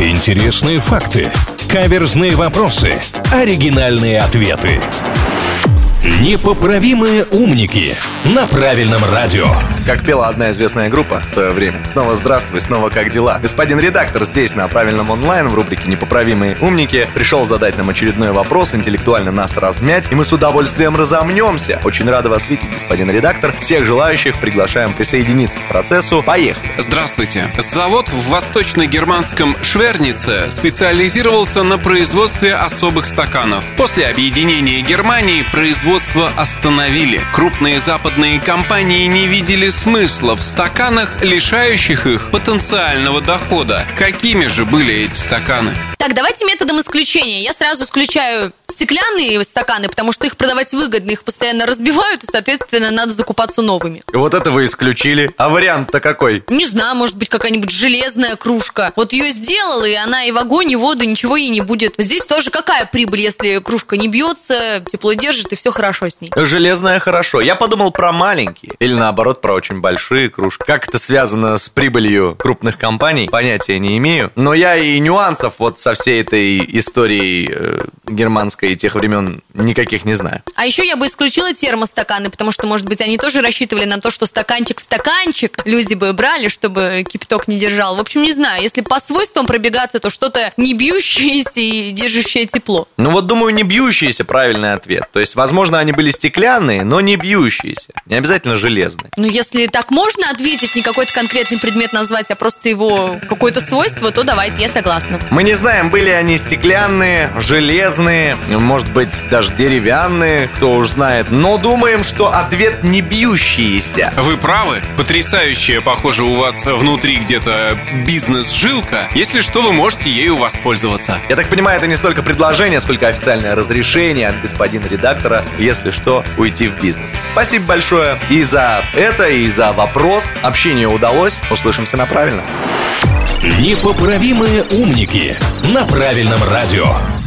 Интересные факты. Каверзные вопросы. Оригинальные ответы. Непоправимые умники на правильном радио. Как пела одна известная группа в свое время. Снова здравствуй, снова как дела? Господин редактор здесь, на правильном онлайн, в рубрике «Непоправимые умники», пришел задать нам очередной вопрос, интеллектуально нас размять, и мы с удовольствием разомнемся. Очень рада вас видеть, господин редактор. Всех желающих приглашаем присоединиться к процессу. Поехали! Здравствуйте. Завод в восточно-германском Швернице специализировался на производстве особых стаканов. После объединения Германии производство остановили. Крупные западные компании не видели смысла в стаканах, лишающих их потенциального дохода. Какими же были эти стаканы? Так, давайте методом исключения. Я сразу исключаю стеклянные стаканы, потому что их продавать выгодно, их постоянно разбивают, и, соответственно, надо закупаться новыми. Вот это вы исключили. А вариант-то какой? Не знаю, может быть, какая-нибудь железная кружка. Вот ее сделал, и она и в огонь, и в воду, ничего ей не будет. Здесь тоже какая прибыль, если кружка не бьется, тепло держит, и все хорошо с ней. Железная хорошо. Я подумал про маленькие. Или наоборот, про очень большие кружки. Как это связано с прибылью крупных компаний, понятия не имею. Но я и нюансов вот со всей этой историей э, германской и тех времен никаких не знаю. А еще я бы исключила термостаканы, потому что, может быть, они тоже рассчитывали на то, что стаканчик в стаканчик люди бы брали, чтобы кипяток не держал. В общем, не знаю, если по свойствам пробегаться, то что-то не бьющееся и держащее тепло. Ну вот, думаю, не бьющиеся правильный ответ. То есть, возможно, они были стеклянные, но не бьющиеся. Не обязательно железные. Ну, если так можно ответить, не какой-то конкретный предмет назвать, а просто его какое-то свойство, то давайте, я согласна. Мы не знаем, были они стеклянные, железные, может быть, даже деревянные, кто уж знает. Но думаем, что ответ не бьющиеся. Вы правы. Потрясающая, похоже, у вас внутри где-то бизнес-жилка. Если что, вы можете ею воспользоваться. Я так понимаю, это не столько предложение, сколько официальное разрешение от господина редактора, если что, уйти в бизнес. Спасибо большое и за это, и за вопрос. Общение удалось. Услышимся на правильном. Непоправимые умники на правильном радио.